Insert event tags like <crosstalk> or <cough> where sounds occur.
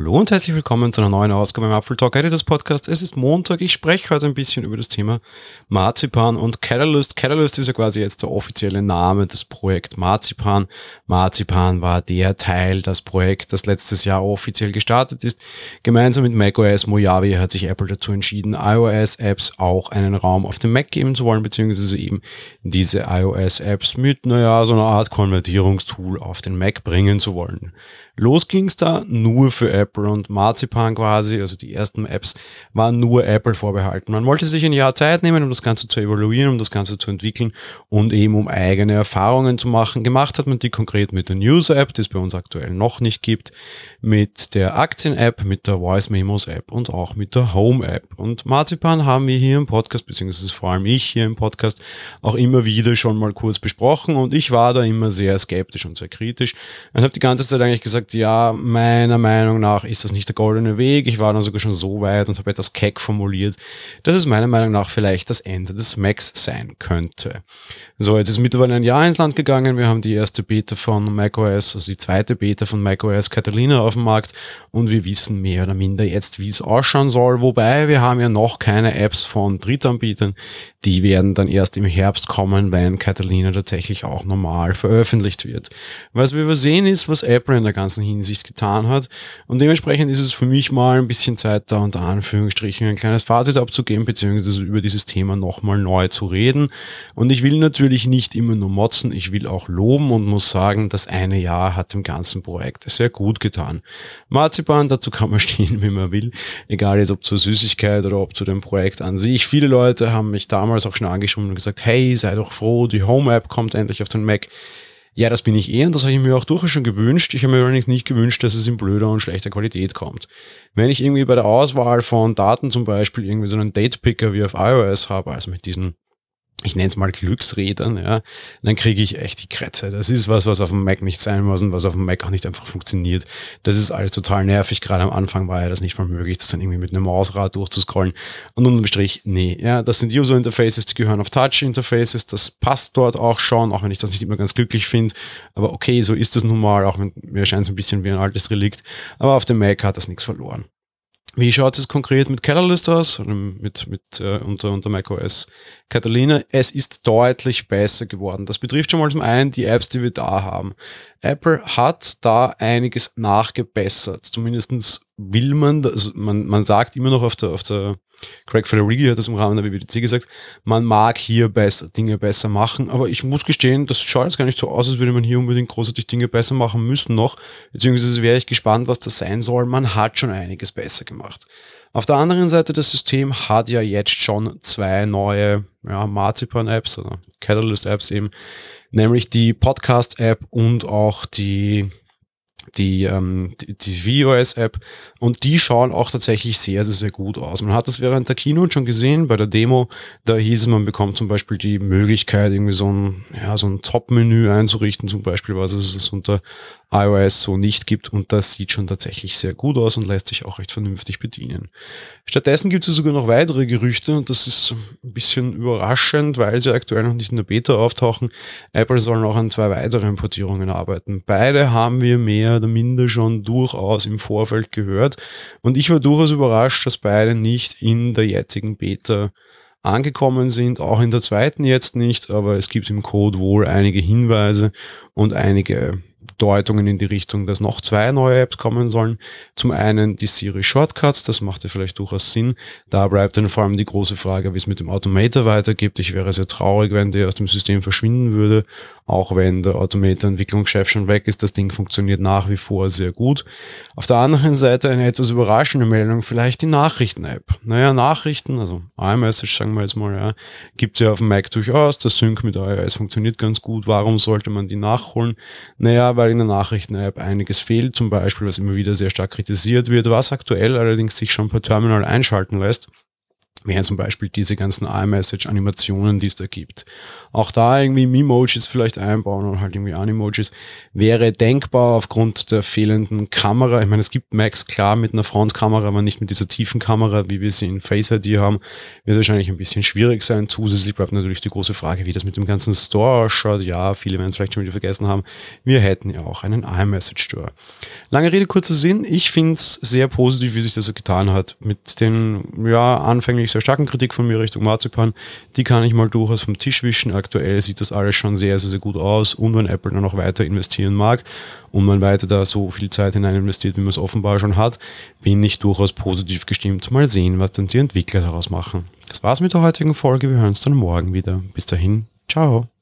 Hallo und herzlich willkommen zu einer neuen Ausgabe im Apfel Talk Editors Podcast. Es ist Montag. Ich spreche heute ein bisschen über das Thema Marzipan und Catalyst. Catalyst ist ja quasi jetzt der offizielle Name des Projekts Marzipan. Marzipan war der Teil, das Projekt, das letztes Jahr offiziell gestartet ist. Gemeinsam mit macOS Mojave hat sich Apple dazu entschieden, iOS-Apps auch einen Raum auf dem Mac geben zu wollen, beziehungsweise eben diese iOS-Apps mit, naja, so einer Art Konvertierungstool auf den Mac bringen zu wollen. Los ging's da nur für Apple und Marzipan quasi, also die ersten Apps waren nur Apple vorbehalten. Man wollte sich ein Jahr Zeit nehmen, um das Ganze zu evaluieren, um das Ganze zu entwickeln und eben um eigene Erfahrungen zu machen. Gemacht hat man die konkret mit der News-App, die es bei uns aktuell noch nicht gibt, mit der Aktien-App, mit der Voice Memos-App und auch mit der Home-App. Und Marzipan haben wir hier im Podcast, beziehungsweise vor allem ich hier im Podcast, auch immer wieder schon mal kurz besprochen und ich war da immer sehr skeptisch und sehr kritisch und habe die ganze Zeit eigentlich gesagt, ja, meiner Meinung nach ist das nicht der goldene Weg. Ich war dann sogar schon so weit und habe etwas keck formuliert, dass es meiner Meinung nach vielleicht das Ende des Macs sein könnte. So, jetzt ist mittlerweile ein Jahr ins Land gegangen. Wir haben die erste Beta von macOS, also die zweite Beta von macOS Catalina auf dem Markt und wir wissen mehr oder minder jetzt, wie es ausschauen soll. Wobei wir haben ja noch keine Apps von Drittanbietern. Die werden dann erst im Herbst kommen, wenn Catalina tatsächlich auch normal veröffentlicht wird. Was wir übersehen ist, was Apple in der ganzen Hinsicht getan hat. Und dementsprechend ist es für mich mal ein bisschen Zeit, da unter Anführungsstrichen ein kleines Fazit abzugeben, beziehungsweise über dieses Thema nochmal neu zu reden. Und ich will natürlich nicht immer nur motzen, ich will auch loben und muss sagen, das eine Jahr hat dem ganzen Projekt sehr gut getan. Marzipan, dazu kann man <laughs> stehen, wie man will, egal jetzt ob zur Süßigkeit oder ob zu dem Projekt an sich. Viele Leute haben mich damals auch schon angeschrieben und gesagt, hey, sei doch froh, die Home-App kommt endlich auf den Mac. Ja, das bin ich eh und das habe ich mir auch durchaus schon gewünscht. Ich habe mir allerdings nicht gewünscht, dass es in blöder und schlechter Qualität kommt. Wenn ich irgendwie bei der Auswahl von Daten zum Beispiel irgendwie so einen Date-Picker wie auf iOS habe, also mit diesen ich nenne es mal Glücksrädern, ja, dann kriege ich echt die Krätze. Das ist was, was auf dem Mac nicht sein muss und was auf dem Mac auch nicht einfach funktioniert. Das ist alles total nervig. Gerade am Anfang war ja das nicht mal möglich, das dann irgendwie mit einem Mausrad durchzuscrollen. Und unterm Strich, nee, ja, das sind User Interfaces, die gehören auf Touch Interfaces. Das passt dort auch schon, auch wenn ich das nicht immer ganz glücklich finde. Aber okay, so ist das nun mal, auch wenn mir scheint es ein bisschen wie ein altes Relikt. Aber auf dem Mac hat das nichts verloren. Wie schaut es konkret mit Catalyst aus, mit, mit äh, unter, unter macOS Catalina? Es ist deutlich besser geworden. Das betrifft schon mal zum einen die Apps, die wir da haben. Apple hat da einiges nachgebessert. Zumindestens will man, also man, man sagt immer noch auf der, auf der Craig Federighi hat das im Rahmen der WWDC gesagt, man mag hier besser, Dinge besser machen, aber ich muss gestehen, das schaut jetzt gar nicht so aus, als würde man hier unbedingt großartig Dinge besser machen müssen noch, beziehungsweise wäre ich gespannt, was das sein soll. Man hat schon einiges besser gemacht. Auf der anderen Seite, das System hat ja jetzt schon zwei neue ja, Marzipan-Apps, oder Catalyst-Apps eben, nämlich die Podcast-App und auch die die, ähm, die, die VOS-App und die schauen auch tatsächlich sehr, sehr, sehr gut aus. Man hat das während der Keynote schon gesehen, bei der Demo, da hieß es, man bekommt zum Beispiel die Möglichkeit, irgendwie so ein, ja, so ein Top-Menü einzurichten, zum Beispiel, was es unter iOS so nicht gibt und das sieht schon tatsächlich sehr gut aus und lässt sich auch recht vernünftig bedienen. Stattdessen gibt es sogar noch weitere Gerüchte und das ist ein bisschen überraschend, weil sie aktuell noch nicht in der Beta auftauchen. Apple soll noch an zwei weiteren Portierungen arbeiten. Beide haben wir mehr oder minder schon durchaus im Vorfeld gehört und ich war durchaus überrascht, dass beide nicht in der jetzigen Beta angekommen sind, auch in der zweiten jetzt nicht, aber es gibt im Code wohl einige Hinweise und einige Deutungen in die Richtung, dass noch zwei neue Apps kommen sollen. Zum einen die Siri Shortcuts, das macht ja vielleicht durchaus Sinn. Da bleibt dann vor allem die große Frage, wie es mit dem Automator weitergeht. Ich wäre sehr traurig, wenn der aus dem System verschwinden würde auch wenn der Automator-Entwicklungschef schon weg ist, das Ding funktioniert nach wie vor sehr gut. Auf der anderen Seite eine etwas überraschende Meldung, vielleicht die Nachrichten-App. Naja, Nachrichten, also iMessage sagen wir jetzt mal, ja, gibt es ja auf dem Mac durchaus, der Sync mit iOS funktioniert ganz gut. Warum sollte man die nachholen? Naja, weil in der Nachrichten-App einiges fehlt, zum Beispiel, was immer wieder sehr stark kritisiert wird, was aktuell allerdings sich schon per Terminal einschalten lässt wären zum Beispiel diese ganzen iMessage-Animationen, die es da gibt. Auch da irgendwie Memojis vielleicht einbauen oder halt irgendwie Animojis wäre denkbar aufgrund der fehlenden Kamera. Ich meine, es gibt Macs klar mit einer Frontkamera, aber nicht mit dieser tiefen Kamera, wie wir sie in Face ID haben. Wird wahrscheinlich ein bisschen schwierig sein. Zusätzlich bleibt natürlich die große Frage, wie das mit dem ganzen Store ausschaut. Ja, viele werden es vielleicht schon wieder vergessen haben. Wir hätten ja auch einen iMessage Store. Lange Rede, kurzer Sinn. Ich finde es sehr positiv, wie sich das getan hat mit den, ja, anfänglich wirklich sehr starken Kritik von mir Richtung Marzipan. Die kann ich mal durchaus vom Tisch wischen. Aktuell sieht das alles schon sehr, sehr, sehr gut aus. Und wenn Apple dann noch weiter investieren mag und man weiter da so viel Zeit hinein investiert, wie man es offenbar schon hat, bin ich durchaus positiv gestimmt. Mal sehen, was dann die Entwickler daraus machen. Das war's mit der heutigen Folge. Wir hören uns dann morgen wieder. Bis dahin, ciao.